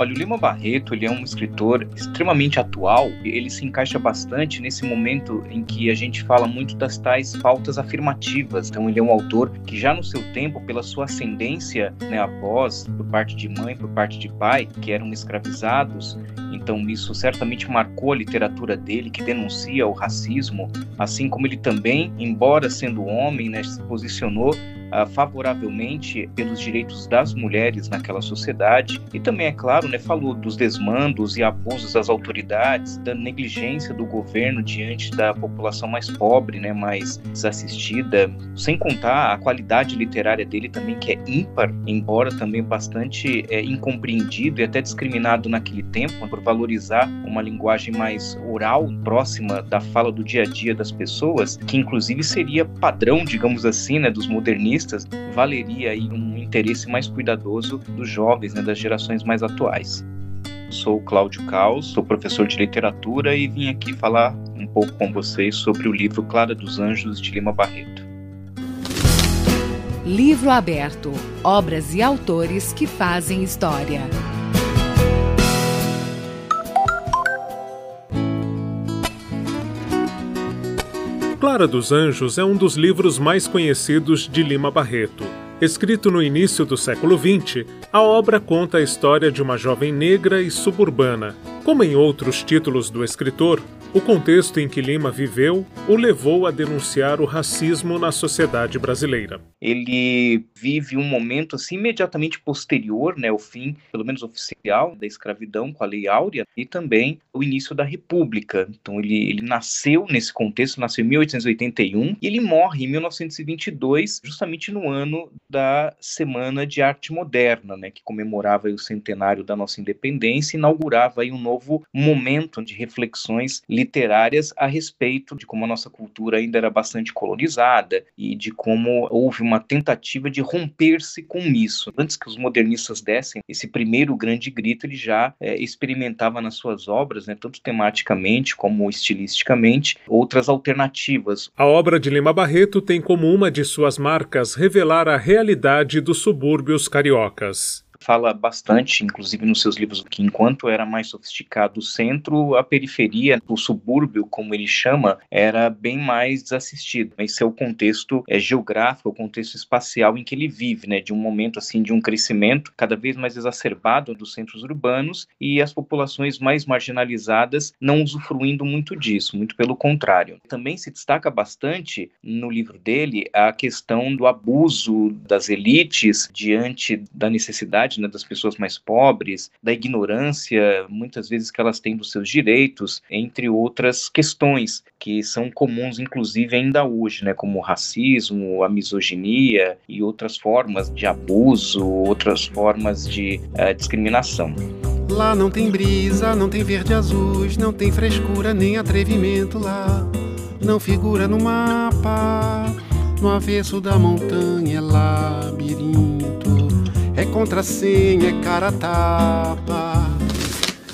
Olha, o Lima Barreto, ele é um escritor extremamente atual, ele se encaixa bastante nesse momento em que a gente fala muito das tais pautas afirmativas. Então, ele é um autor que já no seu tempo, pela sua ascendência, né, avós, por parte de mãe, por parte de pai, que eram escravizados, então isso certamente marcou a literatura dele, que denuncia o racismo, assim como ele também, embora sendo homem, né, se posicionou uh, favoravelmente pelos direitos das mulheres naquela sociedade. E também, é claro, né, falou dos desmandos e abusos das autoridades, da negligência do governo diante da população mais pobre, né, mais desassistida, sem contar a qualidade literária dele também, que é ímpar, embora também bastante é, incompreendido e até discriminado naquele tempo, por valorizar uma linguagem mais oral, próxima da fala do dia a dia das pessoas, que inclusive seria padrão, digamos assim, né, dos modernistas valeria aí um interesse mais cuidadoso dos jovens, né, das gerações mais atuais. Sou Cláudio Caos, sou professor de literatura e vim aqui falar um pouco com vocês sobre o livro Clara dos Anjos de Lima Barreto. Livro aberto: obras e autores que fazem história. Clara dos Anjos é um dos livros mais conhecidos de Lima Barreto. Escrito no início do século XX, a obra conta a história de uma jovem negra e suburbana. Como em outros títulos do escritor, o contexto em que Lima viveu o levou a denunciar o racismo na sociedade brasileira. Ele vive um momento assim imediatamente posterior, né, ao fim, pelo menos oficial, da escravidão com a Lei Áurea e também o início da República. Então ele, ele nasceu nesse contexto, nasceu em 1881 e ele morre em 1922, justamente no ano da Semana de Arte Moderna, né, que comemorava o centenário da nossa independência e inaugurava aí um novo momento de reflexões literárias a respeito de como a nossa cultura ainda era bastante colonizada e de como houve uma tentativa de romper-se com isso. Antes que os modernistas dessem esse primeiro grande grito, ele já é, experimentava nas suas obras, né, tanto tematicamente como estilisticamente, outras alternativas. A obra de Lima Barreto tem como uma de suas marcas revelar a realidade dos subúrbios cariocas fala bastante, inclusive nos seus livros, que enquanto era mais sofisticado o centro, a periferia, o subúrbio, como ele chama, era bem mais desassistido. Esse é o contexto é, geográfico, o contexto espacial em que ele vive, né, de um momento assim de um crescimento cada vez mais exacerbado dos centros urbanos e as populações mais marginalizadas não usufruindo muito disso, muito pelo contrário. Também se destaca bastante no livro dele a questão do abuso das elites diante da necessidade né, das pessoas mais pobres, da ignorância, muitas vezes que elas têm dos seus direitos, entre outras questões que são comuns, inclusive, ainda hoje, né, como o racismo, a misoginia e outras formas de abuso, outras formas de uh, discriminação. Lá não tem brisa, não tem verde azuis, não tem frescura nem atrevimento lá. Não figura no mapa, no avesso da montanha é labirinto é contrassenha, é cara tapa.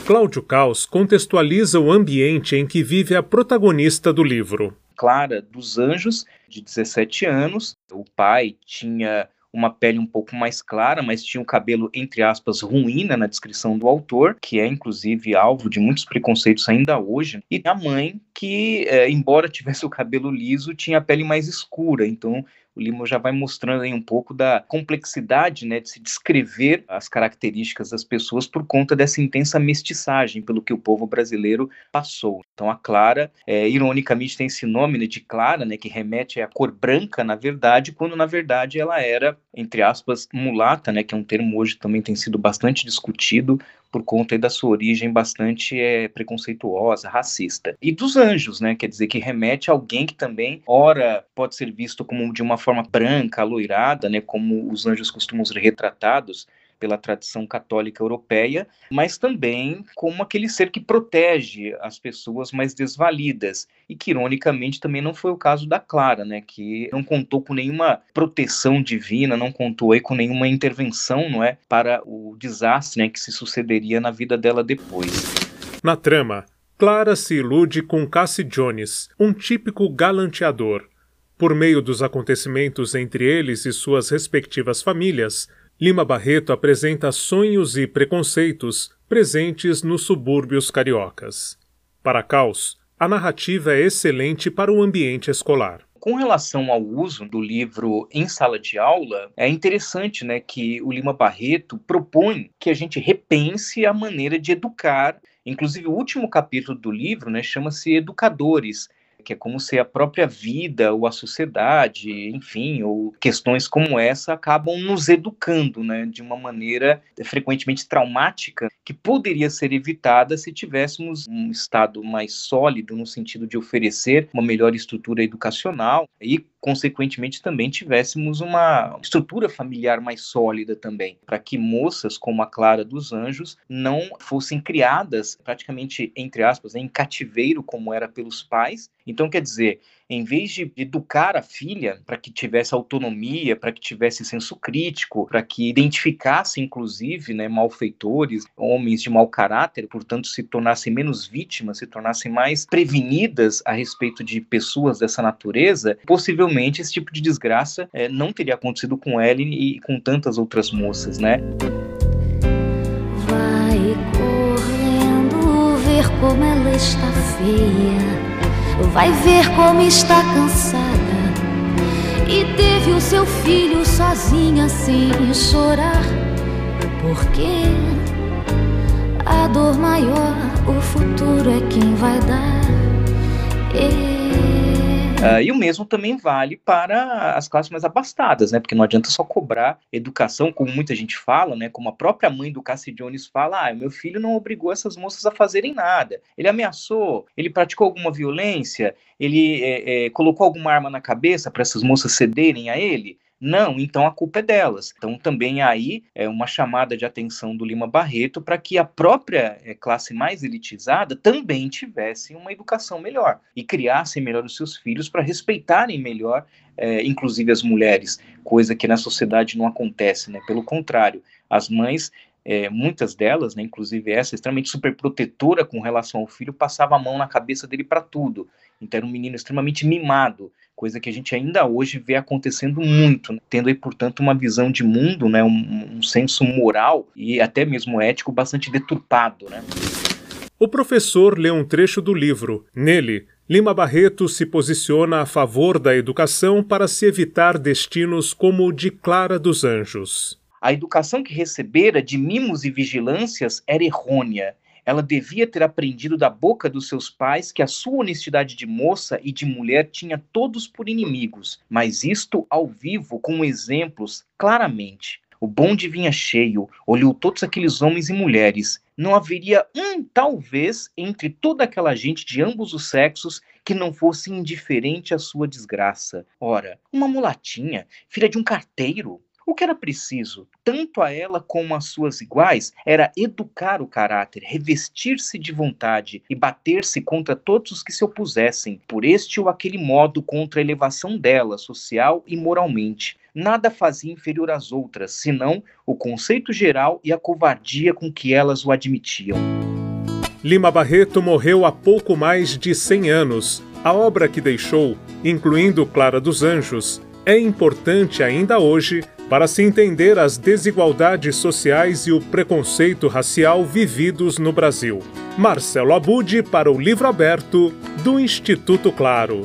Cláudio Caos contextualiza o ambiente em que vive a protagonista do livro. Clara dos Anjos, de 17 anos. O pai tinha uma pele um pouco mais clara, mas tinha um cabelo, entre aspas, ruim né, na descrição do autor, que é inclusive alvo de muitos preconceitos ainda hoje. E a mãe, que, é, embora tivesse o cabelo liso, tinha a pele mais escura. Então, o Lima já vai mostrando aí um pouco da complexidade né, de se descrever as características das pessoas por conta dessa intensa mestiçagem pelo que o povo brasileiro passou. Então a Clara, é, ironicamente, tem esse nome né, de Clara, né, que remete à cor branca, na verdade, quando na verdade ela era, entre aspas, mulata, né, que é um termo hoje também tem sido bastante discutido por conta da sua origem bastante é, preconceituosa, racista. E dos anjos, né? Quer dizer, que remete a alguém que também, ora, pode ser visto como de uma forma branca, aloirada, né? Como os anjos costumam ser retratados, pela tradição católica europeia, mas também como aquele ser que protege as pessoas mais desvalidas e que ironicamente também não foi o caso da Clara, né, que não contou com nenhuma proteção divina, não contou aí com nenhuma intervenção, não é, para o desastre, né, que se sucederia na vida dela depois. Na trama, Clara se ilude com Cassie Jones, um típico galanteador. Por meio dos acontecimentos entre eles e suas respectivas famílias, Lima Barreto apresenta sonhos e preconceitos presentes nos subúrbios cariocas. Para Caos, a narrativa é excelente para o ambiente escolar. Com relação ao uso do livro em sala de aula, é interessante né, que o Lima Barreto propõe que a gente repense a maneira de educar. Inclusive, o último capítulo do livro né, chama-se Educadores, que é como se a própria vida ou a sociedade, enfim, ou questões como essa acabam nos educando, né, de uma maneira frequentemente traumática, que poderia ser evitada se tivéssemos um Estado mais sólido no sentido de oferecer uma melhor estrutura educacional e consequentemente também tivéssemos uma estrutura familiar mais sólida também, para que moças como a Clara dos Anjos não fossem criadas praticamente entre aspas em cativeiro como era pelos pais. Então quer dizer, em vez de educar a filha para que tivesse autonomia, para que tivesse senso crítico, para que identificasse, inclusive, né, malfeitores, homens de mau caráter, portanto, se tornassem menos vítimas, se tornassem mais prevenidas a respeito de pessoas dessa natureza, possivelmente esse tipo de desgraça é, não teria acontecido com Ellen e com tantas outras moças, né? Vai correndo ver como ela está feia vai ver como está cansada. E teve o seu filho sozinha sem chorar. Porque a dor maior, o futuro é quem vai dar. Uh, e o mesmo também vale para as classes mais abastadas, né? Porque não adianta só cobrar educação, como muita gente fala, né? Como a própria mãe do Cassie Jones fala: ah, meu filho não obrigou essas moças a fazerem nada. Ele ameaçou, ele praticou alguma violência, ele é, é, colocou alguma arma na cabeça para essas moças cederem a ele. Não, então a culpa é delas. Então também aí é uma chamada de atenção do Lima Barreto para que a própria é, classe mais elitizada também tivesse uma educação melhor e criassem melhor os seus filhos para respeitarem melhor, é, inclusive as mulheres, coisa que na sociedade não acontece, né? Pelo contrário, as mães é, muitas delas, né, inclusive essa, extremamente superprotetora com relação ao filho, passava a mão na cabeça dele para tudo. Então era um menino extremamente mimado, coisa que a gente ainda hoje vê acontecendo muito, né? tendo aí, portanto, uma visão de mundo, né, um, um senso moral e até mesmo ético bastante deturpado. Né? O professor lê um trecho do livro. Nele, Lima Barreto se posiciona a favor da educação para se evitar destinos como o de Clara dos Anjos. A educação que recebera de mimos e vigilâncias era errônea ela devia ter aprendido da boca dos seus pais que a sua honestidade de moça e de mulher tinha todos por inimigos, mas isto ao vivo, com exemplos, claramente. O bonde vinha cheio, olhou todos aqueles homens e mulheres. Não haveria um, talvez, entre toda aquela gente de ambos os sexos que não fosse indiferente à sua desgraça. Ora, uma mulatinha, filha de um carteiro, o que era preciso, tanto a ela como às suas iguais, era educar o caráter, revestir-se de vontade e bater-se contra todos os que se opusessem, por este ou aquele modo, contra a elevação dela, social e moralmente. Nada fazia inferior às outras, senão o conceito geral e a covardia com que elas o admitiam. Lima Barreto morreu há pouco mais de 100 anos. A obra que deixou, incluindo Clara dos Anjos, é importante ainda hoje para se entender as desigualdades sociais e o preconceito racial vividos no Brasil. Marcelo Abude para o Livro Aberto do Instituto Claro.